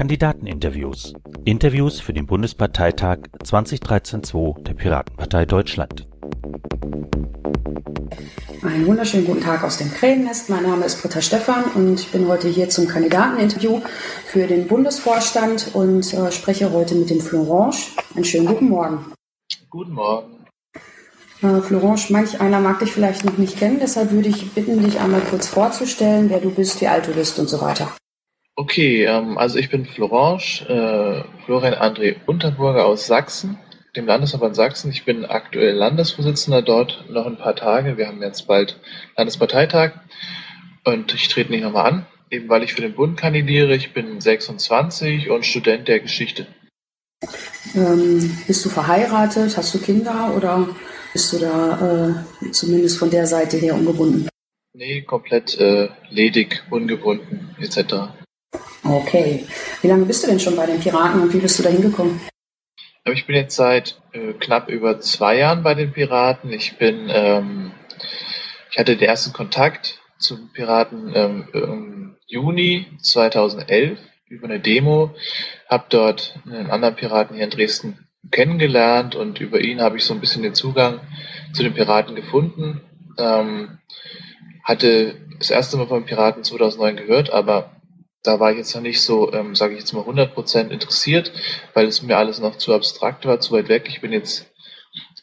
Kandidateninterviews. Interviews für den Bundesparteitag 2013-2 der Piratenpartei Deutschland. Einen wunderschönen guten Tag aus dem Krähennest. Mein Name ist Britta Stephan und ich bin heute hier zum Kandidateninterview für den Bundesvorstand und äh, spreche heute mit dem Florange. Einen schönen guten Morgen. Guten Morgen. Äh, Florence, manch einer mag dich vielleicht noch nicht kennen, deshalb würde ich bitten, dich einmal kurz vorzustellen, wer du bist, wie alt du bist und so weiter. Okay, ähm, also ich bin Florence, äh, Florian André Unterburger aus Sachsen, dem Landesverband Sachsen. Ich bin aktuell Landesvorsitzender dort noch ein paar Tage. Wir haben jetzt bald Landesparteitag und ich trete nicht nochmal an, eben weil ich für den Bund kandidiere. Ich bin 26 und Student der Geschichte. Ähm, bist du verheiratet? Hast du Kinder oder bist du da äh, zumindest von der Seite her ungebunden? Nee, komplett äh, ledig, ungebunden etc. Okay. Wie lange bist du denn schon bei den Piraten und wie bist du da hingekommen? Ich bin jetzt seit äh, knapp über zwei Jahren bei den Piraten. Ich bin, ähm, ich hatte den ersten Kontakt zum Piraten ähm, im Juni 2011 über eine Demo, habe dort einen anderen Piraten hier in Dresden kennengelernt und über ihn habe ich so ein bisschen den Zugang zu den Piraten gefunden. Ähm, hatte das erste Mal von Piraten 2009 gehört, aber da war ich jetzt noch nicht so, ähm, sage ich jetzt mal, 100% interessiert, weil es mir alles noch zu abstrakt war, zu weit weg. Ich bin jetzt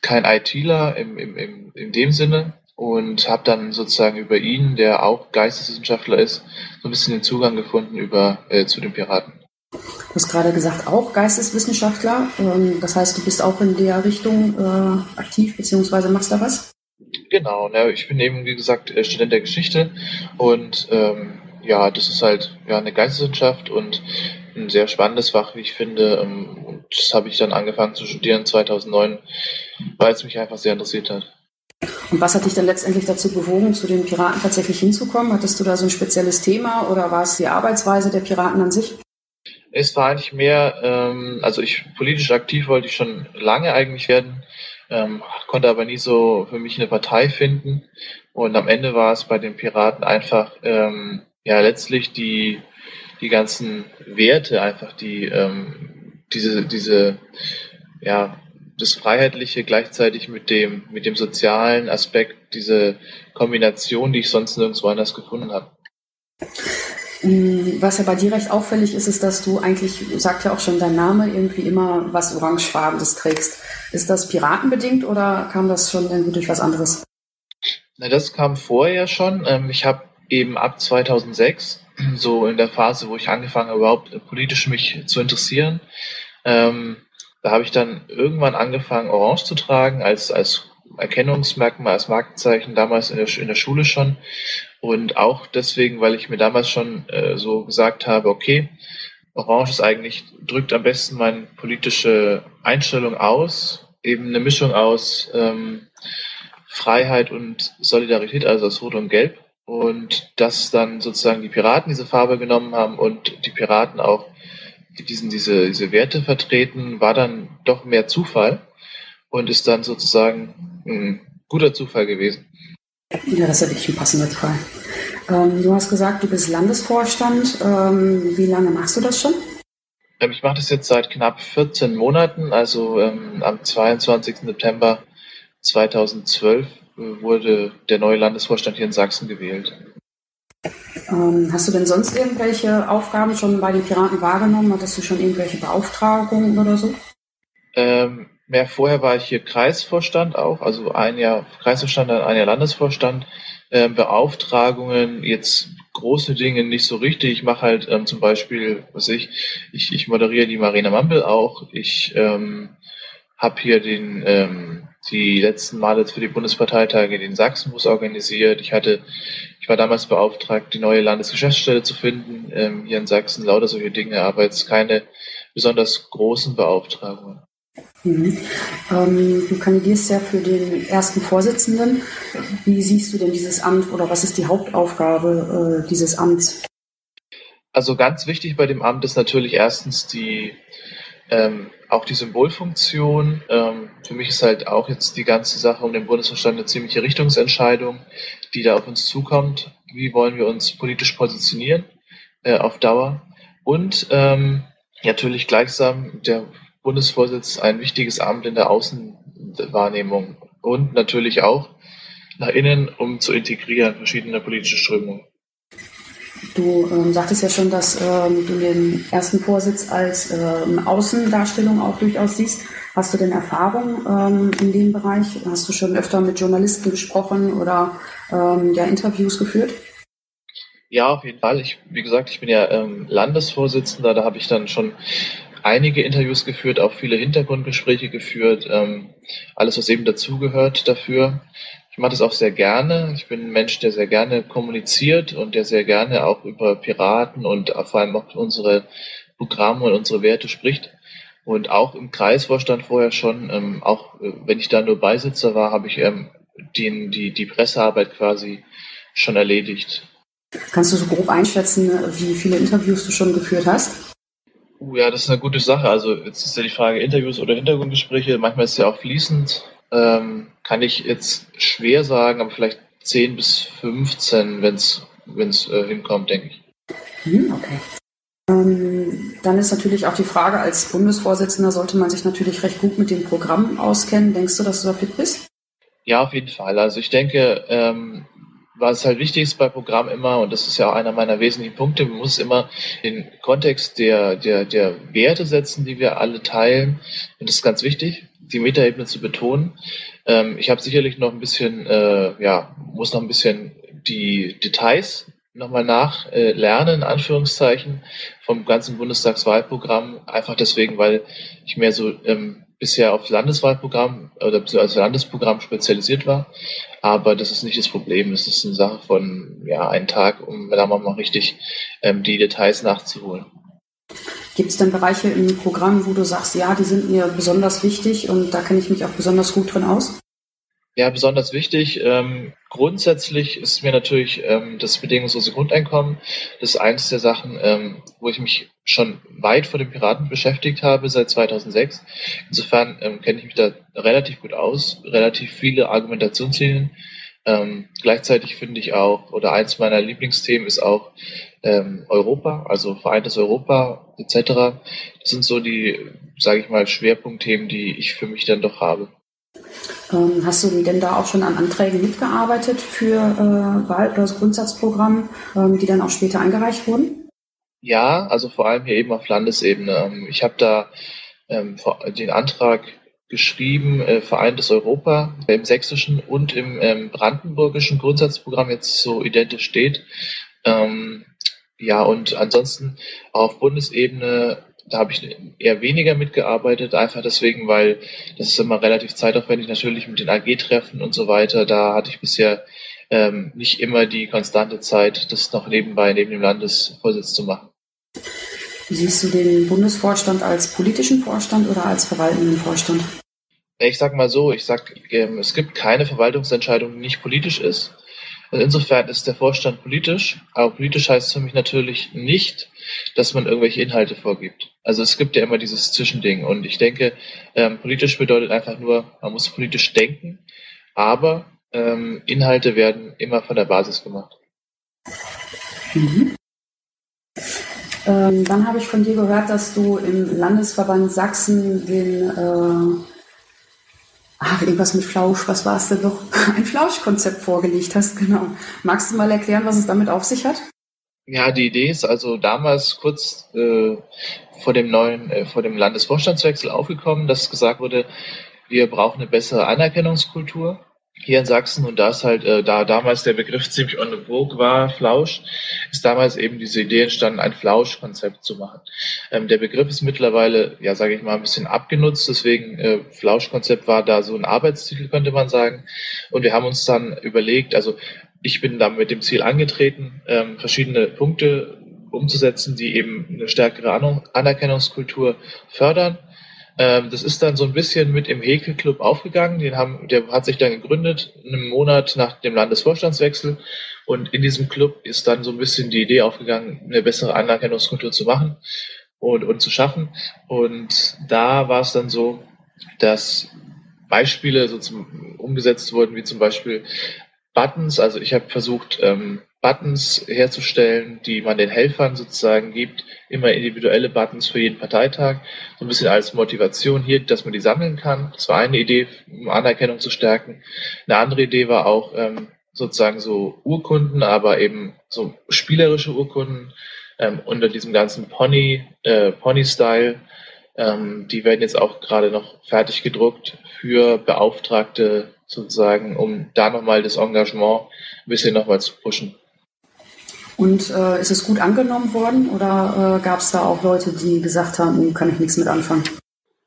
kein ITler im, im, im, in dem Sinne und habe dann sozusagen über ihn, der auch Geisteswissenschaftler ist, so ein bisschen den Zugang gefunden über äh, zu den Piraten. Du hast gerade gesagt, auch Geisteswissenschaftler. Ähm, das heißt, du bist auch in der Richtung äh, aktiv, beziehungsweise machst da was? Genau, ne, ich bin eben, wie gesagt, äh, Student der Geschichte und ähm, ja, das ist halt ja eine Geisteswissenschaft und ein sehr spannendes Fach, wie ich finde. Ähm, und das habe ich dann angefangen zu studieren 2009, weil es mich einfach sehr interessiert hat. Und was hat dich dann letztendlich dazu bewogen, zu den Piraten tatsächlich hinzukommen? Hattest du da so ein spezielles Thema oder war es die Arbeitsweise der Piraten an sich? Es war eigentlich mehr, ähm, also ich politisch aktiv wollte ich schon lange eigentlich werden, ähm, konnte aber nie so für mich eine Partei finden. Und am Ende war es bei den Piraten einfach ähm, ja letztlich die die ganzen Werte einfach die ähm, diese diese ja das Freiheitliche gleichzeitig mit dem mit dem sozialen Aspekt diese Kombination, die ich sonst nirgendwo anders gefunden habe. Was ja bei dir recht auffällig ist, ist, dass du eigentlich, sagt ja auch schon dein Name, irgendwie immer was Orangefarbenes trägst. Ist das piratenbedingt oder kam das schon irgendwie durch was anderes? Na, das kam vorher schon. Ähm, ich habe eben ab 2006, so in der Phase, wo ich angefangen habe, überhaupt politisch mich zu interessieren, ähm, da habe ich dann irgendwann angefangen, Orange zu tragen als, als Erkennungsmerkmal, als Markenzeichen, damals in der, in der Schule schon. Und auch deswegen, weil ich mir damals schon äh, so gesagt habe, okay, Orange ist eigentlich, drückt am besten meine politische Einstellung aus, eben eine Mischung aus ähm, Freiheit und Solidarität, also aus Rot und Gelb. Und dass dann sozusagen die Piraten diese Farbe genommen haben und die Piraten auch diesen, diese, diese Werte vertreten, war dann doch mehr Zufall und ist dann sozusagen ein guter Zufall gewesen. Ja, das ist ja wirklich ein passender Fall. Ähm, du hast gesagt, du bist Landesvorstand. Ähm, wie lange machst du das schon? Ähm, ich mache das jetzt seit knapp 14 Monaten. Also ähm, am 22. September 2012 äh, wurde der neue Landesvorstand hier in Sachsen gewählt. Ähm, hast du denn sonst irgendwelche Aufgaben schon bei den Piraten wahrgenommen? Hattest du schon irgendwelche Beauftragungen oder so? Ähm, Mehr vorher war ich hier Kreisvorstand auch, also ein Jahr Kreisvorstand, dann ein Jahr Landesvorstand. Ähm, Beauftragungen, jetzt große Dinge nicht so richtig. Ich mache halt ähm, zum Beispiel, was ich, ich, ich moderiere die Marina Mampel auch. Ich ähm, habe hier den ähm, die letzten Male für die Bundesparteitage den Sachsenbus organisiert. Ich hatte, ich war damals beauftragt, die neue Landesgeschäftsstelle zu finden ähm, hier in Sachsen. Lauter solche Dinge, aber jetzt keine besonders großen Beauftragungen. Mhm. Ähm, du kandidierst ja für den ersten Vorsitzenden. Wie siehst du denn dieses Amt oder was ist die Hauptaufgabe äh, dieses Amts? Also ganz wichtig bei dem Amt ist natürlich erstens die ähm, auch die Symbolfunktion. Ähm, für mich ist halt auch jetzt die ganze Sache um den Bundesverstand eine ziemliche Richtungsentscheidung, die da auf uns zukommt. Wie wollen wir uns politisch positionieren äh, auf Dauer? Und ähm, natürlich gleichsam der Bundesvorsitz ein wichtiges Amt in der Außenwahrnehmung und natürlich auch nach innen, um zu integrieren verschiedene politische Strömungen. Du ähm, sagtest ja schon, dass ähm, du den ersten Vorsitz als ähm, Außendarstellung auch durchaus siehst. Hast du denn Erfahrung ähm, in dem Bereich? Hast du schon öfter mit Journalisten gesprochen oder ähm, ja, Interviews geführt? Ja, auf jeden Fall. Ich, wie gesagt, ich bin ja ähm, Landesvorsitzender, da habe ich dann schon einige Interviews geführt, auch viele Hintergrundgespräche geführt, ähm, alles, was eben dazugehört dafür. Ich mache das auch sehr gerne. Ich bin ein Mensch, der sehr gerne kommuniziert und der sehr gerne auch über Piraten und vor allem auch unsere Programme und unsere Werte spricht. Und auch im Kreisvorstand vorher schon, ähm, auch äh, wenn ich da nur Beisitzer war, habe ich ähm, den, die, die Pressearbeit quasi schon erledigt. Kannst du so grob einschätzen, wie viele Interviews du schon geführt hast? Uh, ja, das ist eine gute Sache. Also jetzt ist ja die Frage Interviews oder Hintergrundgespräche. Manchmal ist es ja auch fließend. Ähm, kann ich jetzt schwer sagen, aber vielleicht 10 bis 15, wenn es äh, hinkommt, denke ich. Hm, okay. Ähm, dann ist natürlich auch die Frage, als Bundesvorsitzender sollte man sich natürlich recht gut mit dem Programm auskennen. Denkst du, dass du da fit bist? Ja, auf jeden Fall. Also ich denke, ähm, was halt wichtig ist bei Programm immer, und das ist ja auch einer meiner wesentlichen Punkte, man muss immer den Kontext der, der, der Werte setzen, die wir alle teilen. Und das ist ganz wichtig, die Metaebene zu betonen. Ähm, ich habe sicherlich noch ein bisschen, äh, ja, muss noch ein bisschen die Details nochmal nachlernen, äh, in Anführungszeichen, vom ganzen Bundestagswahlprogramm. Einfach deswegen, weil ich mehr so ähm, bisher auf Landeswahlprogramm oder als Landesprogramm spezialisiert war. Aber das ist nicht das Problem. Es ist eine Sache von ja, einem Tag, um da mal richtig ähm, die Details nachzuholen. Gibt es denn Bereiche im Programm, wo du sagst, ja, die sind mir besonders wichtig und da kenne ich mich auch besonders gut drin aus? Ja, besonders wichtig. Ähm, grundsätzlich ist mir natürlich ähm, das bedingungslose Grundeinkommen. Das ist eines der Sachen, ähm, wo ich mich schon weit vor den Piraten beschäftigt habe, seit 2006. Insofern ähm, kenne ich mich da relativ gut aus, relativ viele Argumentationslinien. Ähm, gleichzeitig finde ich auch, oder eins meiner Lieblingsthemen ist auch ähm, Europa, also vereintes Europa etc. Das sind so die, sage ich mal, Schwerpunktthemen, die ich für mich dann doch habe. Ähm, hast du denn da auch schon an Anträgen mitgearbeitet für äh, Wahl- oder das Grundsatzprogramm, ähm, die dann auch später eingereicht wurden? Ja, also vor allem hier eben auf Landesebene. Ähm, ich habe da ähm, den Antrag geschrieben, äh, Vereintes Europa im sächsischen und im ähm, brandenburgischen Grundsatzprogramm jetzt so identisch steht. Ähm, ja, und ansonsten auf Bundesebene da habe ich eher weniger mitgearbeitet, einfach deswegen, weil das ist immer relativ zeitaufwendig, natürlich mit den AG-Treffen und so weiter. Da hatte ich bisher ähm, nicht immer die konstante Zeit, das noch nebenbei neben dem Landesvorsitz zu machen. Siehst du den Bundesvorstand als politischen Vorstand oder als verwaltenden Vorstand? Ich sag mal so, ich sag, ähm, es gibt keine Verwaltungsentscheidung, die nicht politisch ist. Also insofern ist der Vorstand politisch, aber politisch heißt für mich natürlich nicht, dass man irgendwelche Inhalte vorgibt. Also es gibt ja immer dieses Zwischending und ich denke, ähm, politisch bedeutet einfach nur, man muss politisch denken, aber ähm, Inhalte werden immer von der Basis gemacht. Mhm. Ähm, dann habe ich von dir gehört, dass du im Landesverband Sachsen den äh, ach, irgendwas mit Flausch, was war es denn doch? Ein Flauschkonzept vorgelegt hast, genau. Magst du mal erklären, was es damit auf sich hat? Ja, die Idee ist also damals kurz äh, vor dem neuen, äh, vor dem Landesvorstandswechsel aufgekommen, dass gesagt wurde, wir brauchen eine bessere Anerkennungskultur hier in Sachsen und da ist halt, äh, da damals der Begriff ziemlich on the vogue war, Flausch, ist damals eben diese Idee entstanden, ein Flauschkonzept zu machen. Ähm, der Begriff ist mittlerweile, ja, sage ich mal, ein bisschen abgenutzt, deswegen äh, Flauschkonzept war da so ein Arbeitstitel, könnte man sagen. Und wir haben uns dann überlegt, also ich bin da mit dem Ziel angetreten, ähm, verschiedene Punkte umzusetzen, die eben eine stärkere Anerkennungskultur fördern. Ähm, das ist dann so ein bisschen mit im Häkelclub aufgegangen. Den haben, der hat sich dann gegründet, einen Monat nach dem Landesvorstandswechsel. Und in diesem Club ist dann so ein bisschen die Idee aufgegangen, eine bessere Anerkennungskultur zu machen und, und zu schaffen. Und da war es dann so, dass Beispiele so zum, umgesetzt wurden, wie zum Beispiel Buttons. Also ich habe versucht, ähm, Buttons herzustellen, die man den Helfern sozusagen gibt, immer individuelle Buttons für jeden Parteitag, so ein bisschen als Motivation hier, dass man die sammeln kann. Das war eine Idee, um Anerkennung zu stärken. Eine andere Idee war auch ähm, sozusagen so Urkunden, aber eben so spielerische Urkunden ähm, unter diesem ganzen Pony, äh, Pony-Style. Ähm, die werden jetzt auch gerade noch fertig gedruckt für Beauftragte sozusagen, um da nochmal das Engagement ein bisschen nochmal zu pushen. Und äh, ist es gut angenommen worden oder äh, gab es da auch Leute, die gesagt haben, hm, kann ich nichts mit anfangen?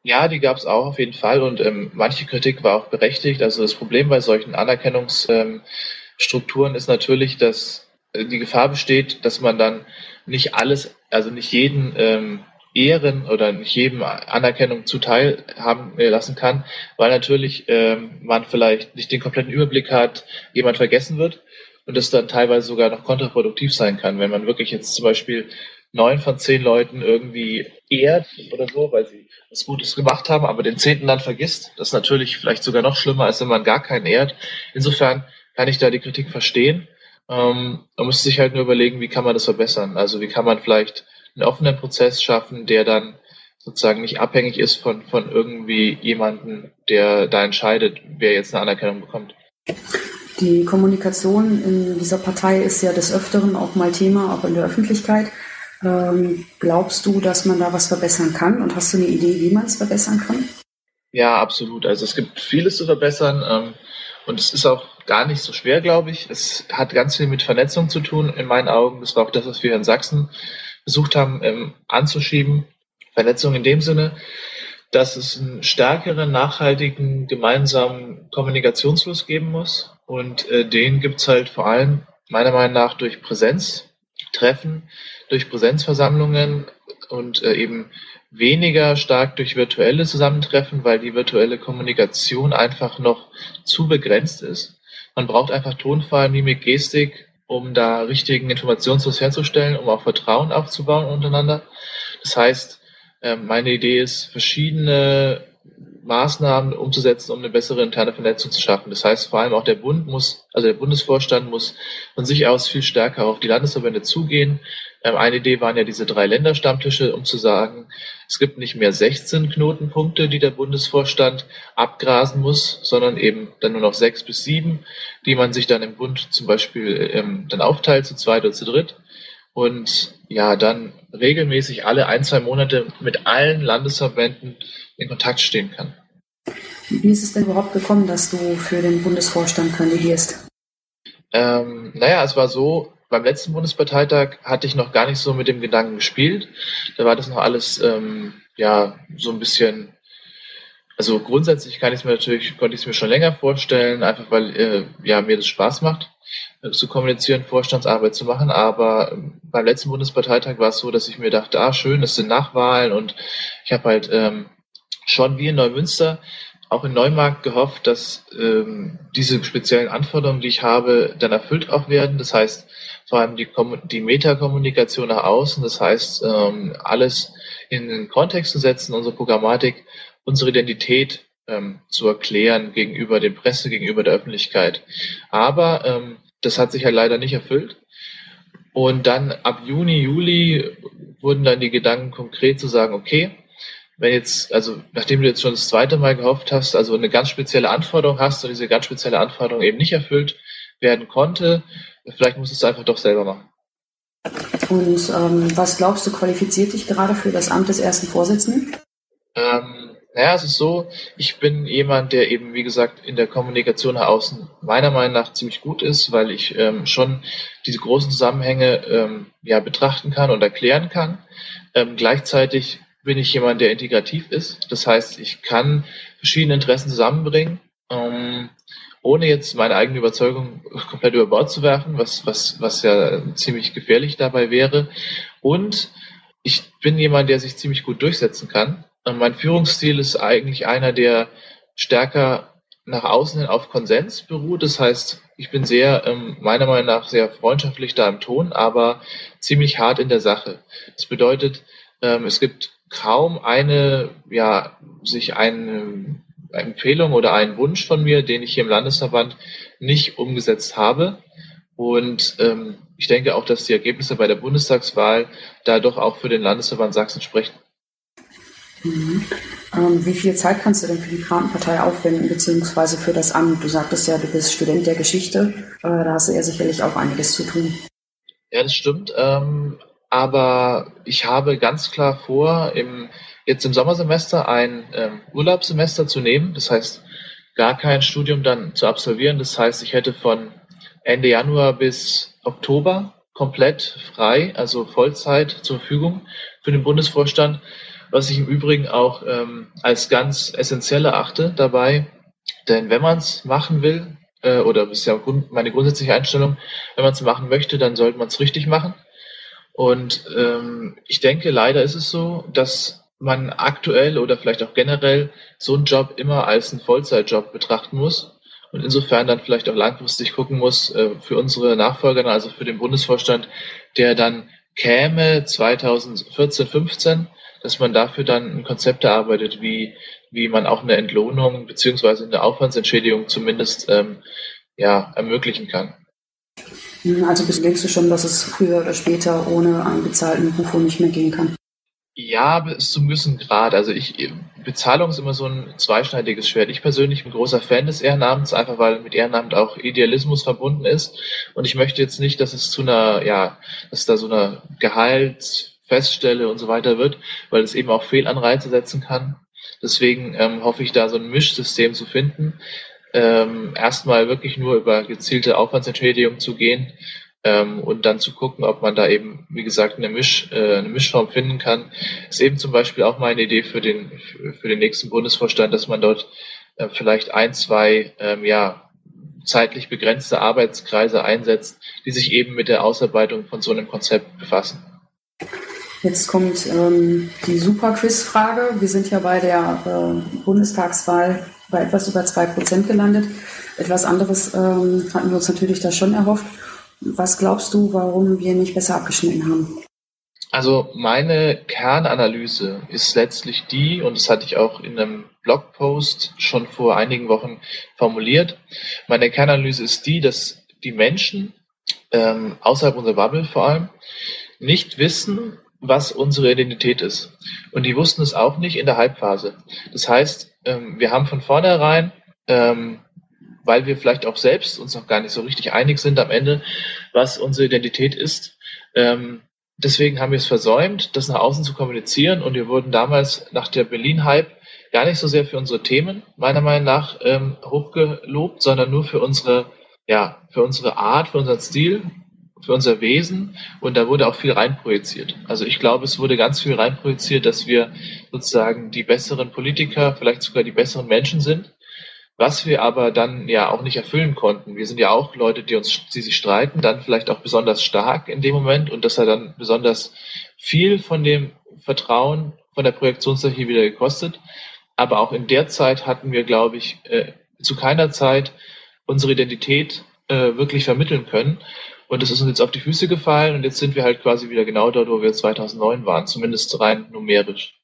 Ja, die gab es auch auf jeden Fall und ähm, manche Kritik war auch berechtigt. Also das Problem bei solchen Anerkennungsstrukturen ähm, ist natürlich, dass äh, die Gefahr besteht, dass man dann nicht alles, also nicht jeden ähm, Ehren oder nicht jedem Anerkennung zuteil haben äh, lassen kann, weil natürlich ähm, man vielleicht nicht den kompletten Überblick hat, jemand vergessen wird und das dann teilweise sogar noch kontraproduktiv sein kann, wenn man wirklich jetzt zum Beispiel neun von zehn Leuten irgendwie ehrt oder so, weil sie was Gutes gemacht haben, aber den zehnten dann vergisst. Das ist natürlich vielleicht sogar noch schlimmer, als wenn man gar keinen ehrt. Insofern kann ich da die Kritik verstehen. Ähm, man muss sich halt nur überlegen, wie kann man das verbessern. Also wie kann man vielleicht einen offenen Prozess schaffen, der dann sozusagen nicht abhängig ist von, von irgendwie jemanden, der da entscheidet, wer jetzt eine Anerkennung bekommt. Die Kommunikation in dieser Partei ist ja des Öfteren auch mal Thema, auch in der Öffentlichkeit. Ähm, glaubst du, dass man da was verbessern kann? Und hast du eine Idee, wie man es verbessern kann? Ja, absolut. Also es gibt vieles zu verbessern. Ähm, und es ist auch gar nicht so schwer, glaube ich. Es hat ganz viel mit Vernetzung zu tun, in meinen Augen. Das war auch das, was wir in Sachsen versucht haben ähm, anzuschieben. Vernetzung in dem Sinne, dass es einen stärkeren, nachhaltigen, gemeinsamen Kommunikationsfluss geben muss. Und äh, den gibt's halt vor allem meiner Meinung nach durch Präsenztreffen, durch Präsenzversammlungen und äh, eben weniger stark durch virtuelle Zusammentreffen, weil die virtuelle Kommunikation einfach noch zu begrenzt ist. Man braucht einfach Tonfall, Mimik, Gestik, um da richtigen Informationsfluss herzustellen, um auch Vertrauen aufzubauen untereinander. Das heißt, ähm, meine Idee ist, verschiedene Maßnahmen umzusetzen, um eine bessere interne Vernetzung zu schaffen. Das heißt, vor allem auch der Bund muss, also der Bundesvorstand muss von sich aus viel stärker auf die Landesverbände zugehen. Ähm, eine Idee waren ja diese drei Länderstammtische, um zu sagen, es gibt nicht mehr 16 Knotenpunkte, die der Bundesvorstand abgrasen muss, sondern eben dann nur noch sechs bis sieben, die man sich dann im Bund zum Beispiel ähm, dann aufteilt, zu zweit oder zu dritt und ja, dann regelmäßig alle ein, zwei Monate mit allen Landesverbänden in Kontakt stehen kann. Wie ist es denn überhaupt gekommen, dass du für den Bundesvorstand kandidierst? Ähm, naja, es war so, beim letzten Bundesparteitag hatte ich noch gar nicht so mit dem Gedanken gespielt. Da war das noch alles ähm, ja so ein bisschen also grundsätzlich kann ich es mir natürlich, konnte ich es mir schon länger vorstellen, einfach weil äh, ja mir das Spaß macht, äh, zu kommunizieren, Vorstandsarbeit zu machen. Aber ähm, beim letzten Bundesparteitag war es so, dass ich mir dachte, ah schön, es sind Nachwahlen und ich habe halt ähm, schon wie in Neumünster auch in Neumarkt gehofft, dass ähm, diese speziellen Anforderungen, die ich habe, dann erfüllt auch werden. Das heißt, vor allem die, die Metakommunikation nach außen, das heißt, ähm, alles in den Kontext zu setzen, unsere Programmatik unsere Identität ähm, zu erklären gegenüber der Presse, gegenüber der Öffentlichkeit. Aber ähm, das hat sich ja leider nicht erfüllt. Und dann ab Juni, Juli wurden dann die Gedanken konkret zu sagen, okay, wenn jetzt, also nachdem du jetzt schon das zweite Mal gehofft hast, also eine ganz spezielle Anforderung hast und diese ganz spezielle Anforderung eben nicht erfüllt werden konnte, vielleicht musst du es einfach doch selber machen. Und ähm, was glaubst du, qualifiziert dich gerade für das Amt des ersten Vorsitzenden? Ähm, naja, es ist so, ich bin jemand, der eben, wie gesagt, in der Kommunikation nach außen meiner Meinung nach ziemlich gut ist, weil ich ähm, schon diese großen Zusammenhänge ähm, ja betrachten kann und erklären kann. Ähm, gleichzeitig bin ich jemand, der integrativ ist. Das heißt, ich kann verschiedene Interessen zusammenbringen, ähm, ohne jetzt meine eigene Überzeugung komplett über Bord zu werfen, was, was, was ja ziemlich gefährlich dabei wäre. Und ich bin jemand, der sich ziemlich gut durchsetzen kann. Ähm, mein Führungsstil ist eigentlich einer, der stärker nach außen hin auf Konsens beruht. Das heißt, ich bin sehr, ähm, meiner Meinung nach, sehr freundschaftlich da im Ton, aber ziemlich hart in der Sache. Das bedeutet, ähm, es gibt kaum eine, ja, sich eine, Empfehlung oder einen Wunsch von mir, den ich hier im Landesverband nicht umgesetzt habe. Und ähm, ich denke auch, dass die Ergebnisse bei der Bundestagswahl da doch auch für den Landesverband Sachsen sprechen. Mhm. Ähm, wie viel Zeit kannst du denn für die Piratenpartei aufwenden, beziehungsweise für das Amt? Du sagtest ja, du bist Student der Geschichte. Äh, da hast du ja sicherlich auch einiges zu tun. Ja, das stimmt. Ähm, aber ich habe ganz klar vor, im, jetzt im Sommersemester ein ähm, Urlaubssemester zu nehmen. Das heißt, gar kein Studium dann zu absolvieren. Das heißt, ich hätte von Ende Januar bis Oktober komplett frei, also Vollzeit zur Verfügung für den Bundesvorstand, was ich im Übrigen auch ähm, als ganz essentiell erachte dabei. Denn wenn man es machen will, äh, oder das ist ja meine grundsätzliche Einstellung, wenn man es machen möchte, dann sollte man es richtig machen. Und ähm, ich denke, leider ist es so, dass man aktuell oder vielleicht auch generell so einen Job immer als einen Vollzeitjob betrachten muss und insofern dann vielleicht auch langfristig gucken muss äh, für unsere Nachfolger, also für den Bundesvorstand, der dann käme 2014, 15, dass man dafür dann ein Konzept erarbeitet, wie, wie man auch eine Entlohnung beziehungsweise eine Aufwandsentschädigung zumindest ähm, ja, ermöglichen kann. Also denkst du schon, dass es früher oder später ohne einen bezahlten Beruf nicht mehr gehen kann? Ja, bis zum gewissen Grad. Also ich, Bezahlung ist immer so ein zweischneidiges Schwert. Ich persönlich bin großer Fan des Ehrenamts, einfach weil mit Ehrenamt auch Idealismus verbunden ist. Und ich möchte jetzt nicht, dass es zu einer, ja, dass da so eine Gehaltsfeststelle und so weiter wird, weil es eben auch Fehlanreize setzen kann. Deswegen ähm, hoffe ich da so ein Mischsystem zu finden ähm, erstmal wirklich nur über gezielte Aufwandsentschädigung zu gehen ähm, und dann zu gucken, ob man da eben, wie gesagt, eine, Misch, äh, eine Mischform finden kann. Ist eben zum Beispiel auch meine Idee für den, für den nächsten Bundesvorstand, dass man dort äh, vielleicht ein, zwei, ähm, ja, zeitlich begrenzte Arbeitskreise einsetzt, die sich eben mit der Ausarbeitung von so einem Konzept befassen. Jetzt kommt ähm, die Super-Quiz-Frage. Wir sind ja bei der äh, Bundestagswahl bei etwas über zwei Prozent gelandet. Etwas anderes ähm, hatten wir uns natürlich da schon erhofft. Was glaubst du, warum wir nicht besser abgeschnitten haben? Also meine Kernanalyse ist letztlich die, und das hatte ich auch in einem Blogpost schon vor einigen Wochen formuliert, meine Kernanalyse ist die, dass die Menschen ähm, außerhalb unserer Bubble vor allem nicht wissen, was unsere Identität ist. Und die wussten es auch nicht in der Halbphase. Das heißt, ähm, wir haben von vornherein, ähm, weil wir vielleicht auch selbst uns noch gar nicht so richtig einig sind am Ende, was unsere Identität ist. Ähm, deswegen haben wir es versäumt, das nach außen zu kommunizieren. Und wir wurden damals nach der Berlin-Hype gar nicht so sehr für unsere Themen, meiner Meinung nach, hochgelobt, sondern nur für unsere, ja, für unsere Art, für unseren Stil, für unser Wesen und da wurde auch viel reinprojiziert. Also ich glaube, es wurde ganz viel reinprojiziert, dass wir sozusagen die besseren Politiker, vielleicht sogar die besseren Menschen sind, was wir aber dann ja auch nicht erfüllen konnten. Wir sind ja auch Leute, die uns, die sich streiten, dann vielleicht auch besonders stark in dem Moment und das hat dann besonders viel von dem Vertrauen von der Projektionsarchie wieder gekostet. Aber auch in der Zeit hatten wir, glaube ich, äh, zu keiner Zeit unsere Identität äh, wirklich vermitteln können. Und das ist uns jetzt auf die Füße gefallen und jetzt sind wir halt quasi wieder genau dort, wo wir 2009 waren, zumindest rein numerisch.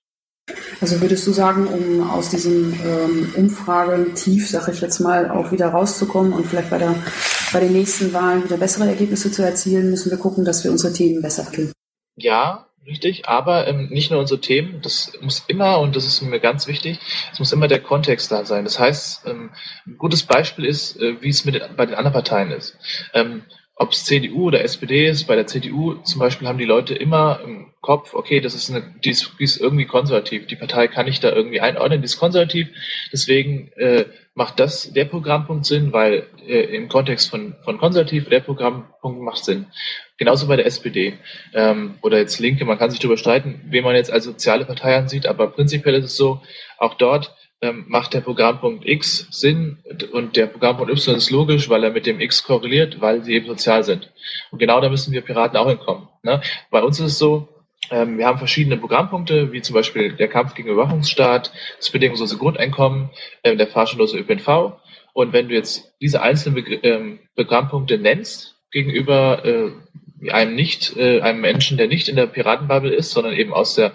Also würdest du sagen, um aus diesem ähm, Umfragentief, sag ich jetzt mal, auch wieder rauszukommen und vielleicht bei, der, bei den nächsten Wahlen wieder bessere Ergebnisse zu erzielen, müssen wir gucken, dass wir unsere Themen besser kennen? Ja, richtig, aber ähm, nicht nur unsere Themen, das muss immer, und das ist mir ganz wichtig, es muss immer der Kontext da sein. Das heißt, ähm, ein gutes Beispiel ist, äh, wie es mit den, bei den anderen Parteien ist. Ähm, ob es CDU oder SPD ist, bei der CDU zum Beispiel haben die Leute immer im Kopf, okay, das ist eine, die ist, die ist irgendwie konservativ. Die Partei kann ich da irgendwie einordnen, die ist konservativ. Deswegen äh, macht das der Programmpunkt Sinn, weil äh, im Kontext von, von konservativ der Programmpunkt macht Sinn. Genauso bei der SPD ähm, oder jetzt Linke. Man kann sich darüber streiten, wen man jetzt als soziale Partei ansieht, aber prinzipiell ist es so, auch dort macht der Programmpunkt X Sinn und der Programmpunkt Y ist logisch, weil er mit dem X korreliert, weil sie eben sozial sind. Und genau da müssen wir Piraten auch hinkommen. Ne? Bei uns ist es so, ähm, wir haben verschiedene Programmpunkte, wie zum Beispiel der Kampf gegen Überwachungsstaat, das bedingungslose Grundeinkommen, äh, der fahrschulose ÖPNV. Und wenn du jetzt diese einzelnen Begr ähm, Programmpunkte nennst gegenüber äh, einem nicht, äh, einem Menschen, der nicht in der Piratenbubble ist, sondern eben aus der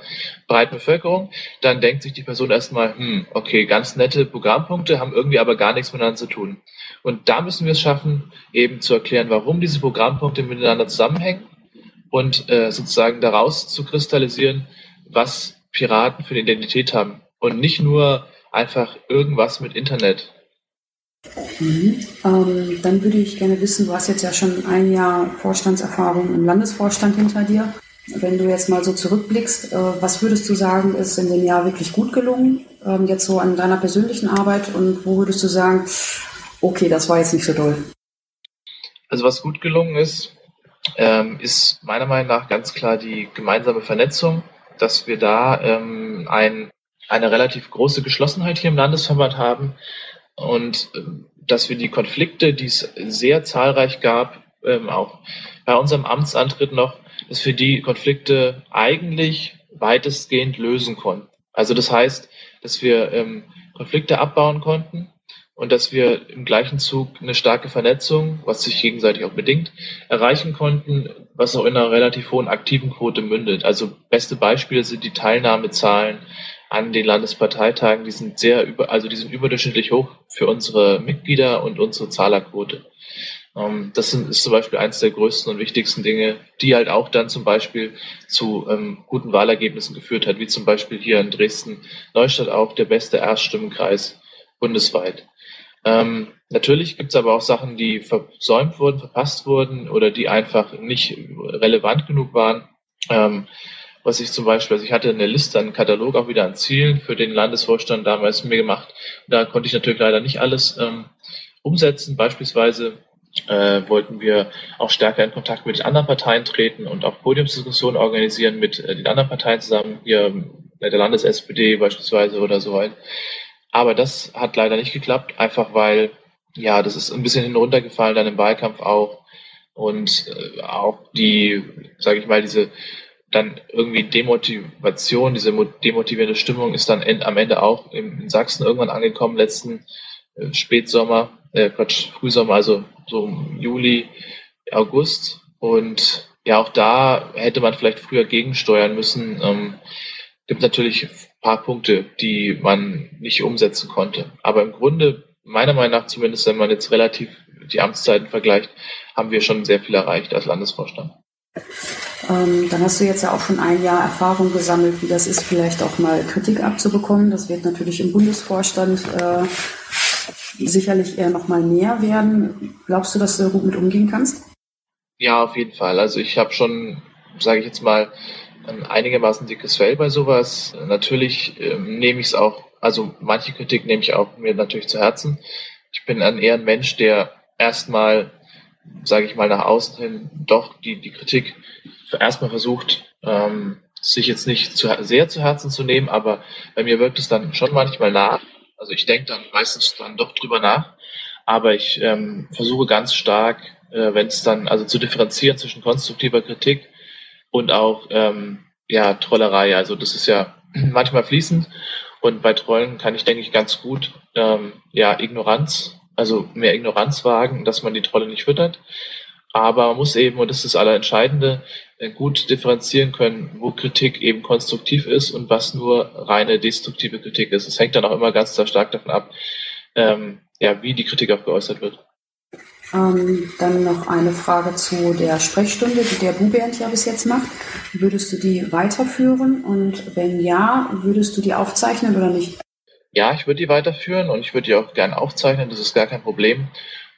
breiten Bevölkerung, dann denkt sich die Person erstmal, hm, okay, ganz nette Programmpunkte, haben irgendwie aber gar nichts miteinander zu tun. Und da müssen wir es schaffen, eben zu erklären, warum diese Programmpunkte miteinander zusammenhängen und äh, sozusagen daraus zu kristallisieren, was Piraten für eine Identität haben. Und nicht nur einfach irgendwas mit Internet. Mhm. Ähm, dann würde ich gerne wissen, du hast jetzt ja schon ein Jahr Vorstandserfahrung im Landesvorstand hinter dir. Wenn du jetzt mal so zurückblickst, äh, was würdest du sagen, ist in dem Jahr wirklich gut gelungen, ähm, jetzt so an deiner persönlichen Arbeit und wo würdest du sagen, okay, das war jetzt nicht so doll? Also was gut gelungen ist, ähm, ist meiner Meinung nach ganz klar die gemeinsame Vernetzung, dass wir da ähm, ein, eine relativ große Geschlossenheit hier im Landesverband haben und äh, dass wir die Konflikte, die es sehr zahlreich gab, ähm, auch bei unserem Amtsantritt noch, dass wir die Konflikte eigentlich weitestgehend lösen konnten. Also das heißt, dass wir ähm, Konflikte abbauen konnten und dass wir im gleichen Zug eine starke Vernetzung, was sich gegenseitig auch bedingt, erreichen konnten, was auch in einer relativ hohen aktiven Quote mündet. Also beste Beispiele sind die Teilnahmezahlen an den Landesparteitagen, die sind sehr über, also die sind überdurchschnittlich hoch für unsere Mitglieder und unsere Zahlerquote. Ähm, das sind, ist zum Beispiel eines der größten und wichtigsten Dinge, die halt auch dann zum Beispiel zu ähm, guten Wahlergebnissen geführt hat, wie zum Beispiel hier in Dresden Neustadt auch der beste Erststimmenkreis bundesweit. Ähm, natürlich gibt es aber auch Sachen, die versäumt wurden, verpasst wurden oder die einfach nicht relevant genug waren. Ähm, was ich zum Beispiel, also ich hatte eine Liste, einen Katalog auch wieder an Zielen für den Landesvorstand damals mir gemacht. Da konnte ich natürlich leider nicht alles ähm, umsetzen. Beispielsweise äh, wollten wir auch stärker in Kontakt mit den anderen Parteien treten und auch Podiumsdiskussionen organisieren mit äh, den anderen Parteien zusammen, hier äh, der Landes-SPD beispielsweise oder so weiter. Aber das hat leider nicht geklappt, einfach weil, ja, das ist ein bisschen hinuntergefallen dann im Wahlkampf auch. Und äh, auch die, sage ich mal, diese dann irgendwie Demotivation, diese demotivierende Stimmung ist dann am Ende auch in Sachsen irgendwann angekommen, letzten äh, Spätsommer, äh, Quatsch, Frühsommer, also so Juli, August. Und ja, auch da hätte man vielleicht früher gegensteuern müssen. Ähm, gibt natürlich ein paar Punkte, die man nicht umsetzen konnte. Aber im Grunde, meiner Meinung nach zumindest, wenn man jetzt relativ die Amtszeiten vergleicht, haben wir schon sehr viel erreicht als Landesvorstand. Ähm, dann hast du jetzt ja auch schon ein Jahr Erfahrung gesammelt, wie das ist, vielleicht auch mal Kritik abzubekommen. Das wird natürlich im Bundesvorstand äh, sicherlich eher noch mal mehr werden. Glaubst du, dass du gut mit umgehen kannst? Ja, auf jeden Fall. Also ich habe schon, sage ich jetzt mal, ein einigermaßen dickes Fell bei sowas. Natürlich ähm, nehme ich es auch, also manche Kritik nehme ich auch mir natürlich zu Herzen. Ich bin ein eher ein Mensch, der erstmal sage ich mal, nach außen hin doch die, die Kritik erstmal versucht, ähm, sich jetzt nicht zu, sehr zu Herzen zu nehmen, aber bei mir wirkt es dann schon manchmal nach. Also ich denke dann meistens dann doch drüber nach, aber ich ähm, versuche ganz stark, äh, wenn es dann, also zu differenzieren zwischen konstruktiver Kritik und auch ähm, ja, Trollerei. Also das ist ja manchmal fließend und bei Trollen kann ich, denke ich, ganz gut ähm, ja, Ignoranz also mehr Ignoranz wagen, dass man die Trolle nicht füttert. Aber man muss eben, und das ist das Allerentscheidende, äh, gut differenzieren können, wo Kritik eben konstruktiv ist und was nur reine destruktive Kritik ist. Es hängt dann auch immer ganz stark davon ab, ähm, ja, wie die Kritik auch geäußert wird. Ähm, dann noch eine Frage zu der Sprechstunde, die der Bubernd ja bis jetzt macht. Würdest du die weiterführen? Und wenn ja, würdest du die aufzeichnen oder nicht? Ja, ich würde die weiterführen und ich würde die auch gerne aufzeichnen, das ist gar kein Problem.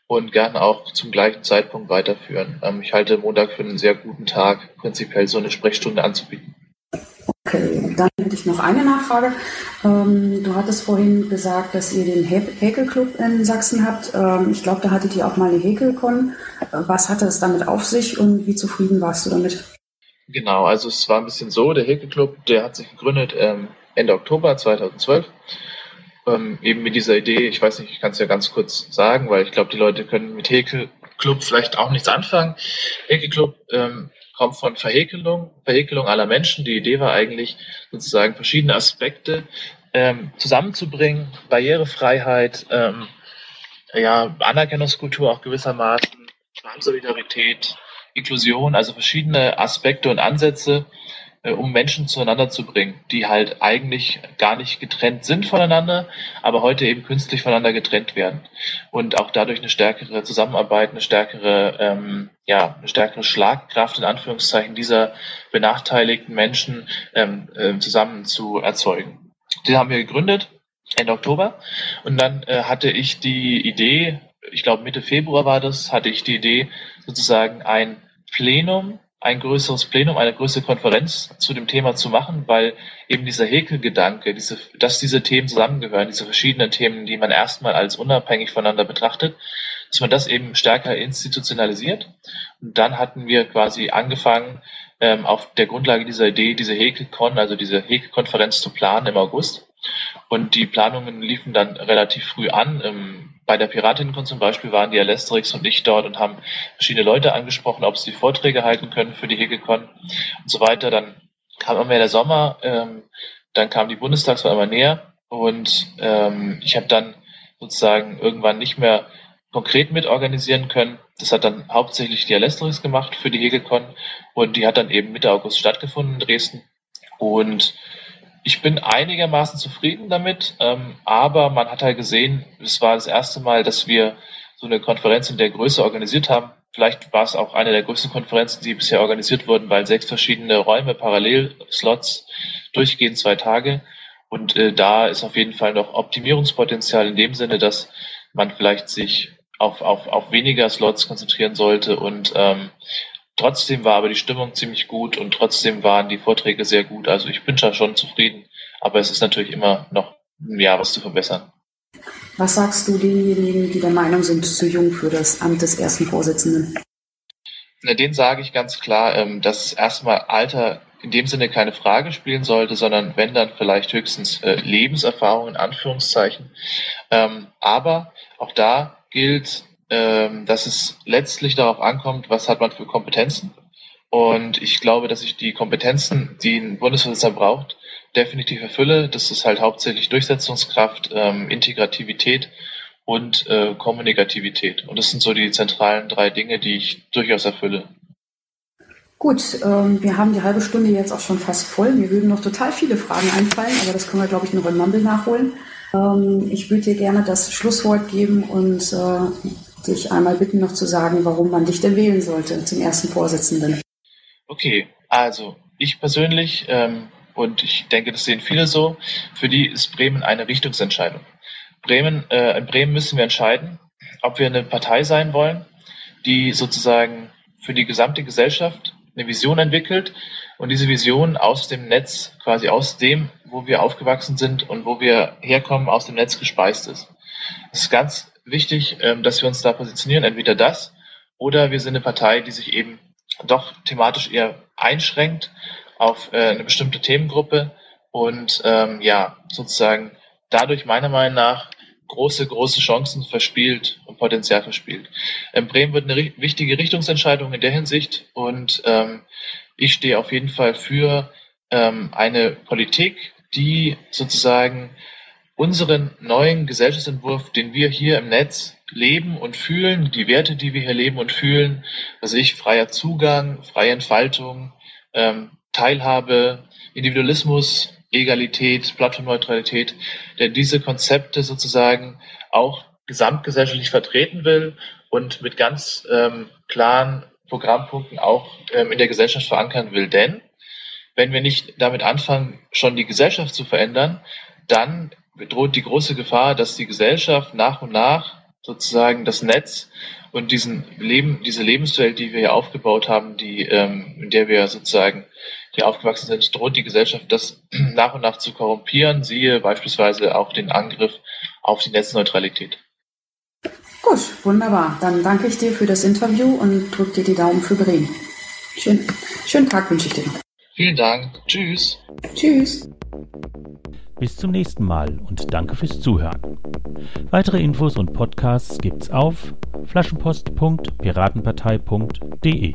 Und gerne auch zum gleichen Zeitpunkt weiterführen. Ähm, ich halte Montag für einen sehr guten Tag, prinzipiell so eine Sprechstunde anzubieten. Okay, dann hätte ich noch eine Nachfrage. Ähm, du hattest vorhin gesagt, dass ihr den Häkelclub in Sachsen habt. Ähm, ich glaube, da hattet ihr auch mal eine Häkelcon. Was hatte es damit auf sich und wie zufrieden warst du damit? Genau, also es war ein bisschen so, der Häkelclub, der hat sich gegründet ähm, Ende Oktober 2012 ähm, eben mit dieser Idee, ich weiß nicht, ich kann es ja ganz kurz sagen, weil ich glaube, die Leute können mit Häkel Club vielleicht auch nichts anfangen. Häkel Club ähm, kommt von Verhäkelung, Verhäkelung aller Menschen. Die Idee war eigentlich sozusagen verschiedene Aspekte ähm, zusammenzubringen, Barrierefreiheit, ähm, ja, Anerkennungskultur auch gewissermaßen, Solidarität, Inklusion, also verschiedene Aspekte und Ansätze, um Menschen zueinander zu bringen, die halt eigentlich gar nicht getrennt sind voneinander, aber heute eben künstlich voneinander getrennt werden und auch dadurch eine stärkere Zusammenarbeit, eine stärkere, ähm, ja, eine stärkere Schlagkraft in Anführungszeichen dieser benachteiligten Menschen ähm, äh, zusammen zu erzeugen. Den haben wir gegründet Ende Oktober und dann äh, hatte ich die Idee, ich glaube Mitte Februar war das, hatte ich die Idee, sozusagen ein Plenum, ein größeres Plenum, eine größere Konferenz zu dem Thema zu machen, weil eben dieser Häkelgedanke, diese, dass diese Themen zusammengehören, diese verschiedenen Themen, die man erstmal als unabhängig voneinander betrachtet, dass man das eben stärker institutionalisiert. Und dann hatten wir quasi angefangen, ähm, auf der Grundlage dieser Idee, diese Häkelkon, also diese Häkelkonferenz zu planen im August. Und die Planungen liefen dann relativ früh an. Ähm, bei der Piratinnenkunst zum Beispiel waren die Alesterix und ich dort und haben verschiedene Leute angesprochen, ob sie Vorträge halten können für die Hegekon und so weiter. Dann kam immer mehr der Sommer, ähm, dann kam die Bundestagswahl immer näher und ähm, ich habe dann sozusagen irgendwann nicht mehr konkret mitorganisieren können. Das hat dann hauptsächlich die Alesterix gemacht für die Hegekon und die hat dann eben Mitte August stattgefunden in Dresden. Und ich bin einigermaßen zufrieden damit, ähm, aber man hat halt gesehen, es war das erste Mal, dass wir so eine Konferenz in der Größe organisiert haben. Vielleicht war es auch eine der größten Konferenzen, die bisher organisiert wurden, weil sechs verschiedene Räume, parallel Slots, durchgehend zwei Tage. Und äh, da ist auf jeden Fall noch Optimierungspotenzial in dem Sinne, dass man vielleicht sich auf, auf, auf weniger Slots konzentrieren sollte und ähm, Trotzdem war aber die Stimmung ziemlich gut und trotzdem waren die Vorträge sehr gut. Also ich bin schon zufrieden, aber es ist natürlich immer noch ein Jahr was zu verbessern. Was sagst du denjenigen, die der Meinung sind, zu jung für das Amt des ersten Vorsitzenden? Na, den sage ich ganz klar, ähm, dass erstmal Alter in dem Sinne keine Frage spielen sollte, sondern wenn dann vielleicht höchstens äh, Lebenserfahrung in Anführungszeichen. Ähm, aber auch da gilt, ähm, dass es letztlich darauf ankommt, was hat man für Kompetenzen. Und ich glaube, dass ich die Kompetenzen, die ein Bundesvorsitzender braucht, definitiv erfülle. Das ist halt hauptsächlich Durchsetzungskraft, ähm, Integrativität und äh, Kommunikativität. Und das sind so die zentralen drei Dinge, die ich durchaus erfülle. Gut, ähm, wir haben die halbe Stunde jetzt auch schon fast voll. Mir würden noch total viele Fragen einfallen, aber das können wir, glaube ich, noch in Mumble nachholen. Ähm, ich würde dir gerne das Schlusswort geben und äh, dich einmal bitten, noch zu sagen, warum man dich denn wählen sollte zum ersten Vorsitzenden. Okay, also ich persönlich ähm, und ich denke, das sehen viele so, für die ist Bremen eine Richtungsentscheidung. Bremen, äh, in Bremen müssen wir entscheiden, ob wir eine Partei sein wollen, die sozusagen für die gesamte Gesellschaft eine Vision entwickelt und diese Vision aus dem Netz, quasi aus dem, wo wir aufgewachsen sind und wo wir herkommen, aus dem Netz gespeist ist. Es ist ganz wichtig, ähm, dass wir uns da positionieren, entweder das oder wir sind eine Partei, die sich eben doch thematisch eher einschränkt auf äh, eine bestimmte Themengruppe und ähm, ja, sozusagen dadurch meiner Meinung nach große, große Chancen verspielt und Potenzial verspielt. Ähm, Bremen wird eine wichtige Richtungsentscheidung in der Hinsicht und ähm, ich stehe auf jeden Fall für ähm, eine Politik, die sozusagen unseren neuen Gesellschaftsentwurf, den wir hier im Netz leben und fühlen, die Werte, die wir hier leben und fühlen, also ich, freier Zugang, freie Entfaltung, ähm, Teilhabe, Individualismus, Egalität, Plattformneutralität, der diese Konzepte sozusagen auch gesamtgesellschaftlich vertreten will und mit ganz ähm, klaren Programmpunkten auch ähm, in der Gesellschaft verankern will. Denn wenn wir nicht damit anfangen, schon die Gesellschaft zu verändern, dann droht die große Gefahr, dass die Gesellschaft nach und nach sozusagen das Netz und diesen Leben, diese Lebenswelt, die wir hier aufgebaut haben, die, ähm, in der wir sozusagen hier aufgewachsen sind, droht die Gesellschaft das nach und nach zu korrumpieren. Siehe beispielsweise auch den Angriff auf die Netzneutralität. Gut, wunderbar. Dann danke ich dir für das Interview und drücke dir die Daumen für Bremen. Schön, schönen Tag wünsche ich dir. Vielen Dank. Tschüss. Tschüss. Bis zum nächsten Mal und danke fürs Zuhören. Weitere Infos und Podcasts gibt's auf flaschenpost.piratenpartei.de.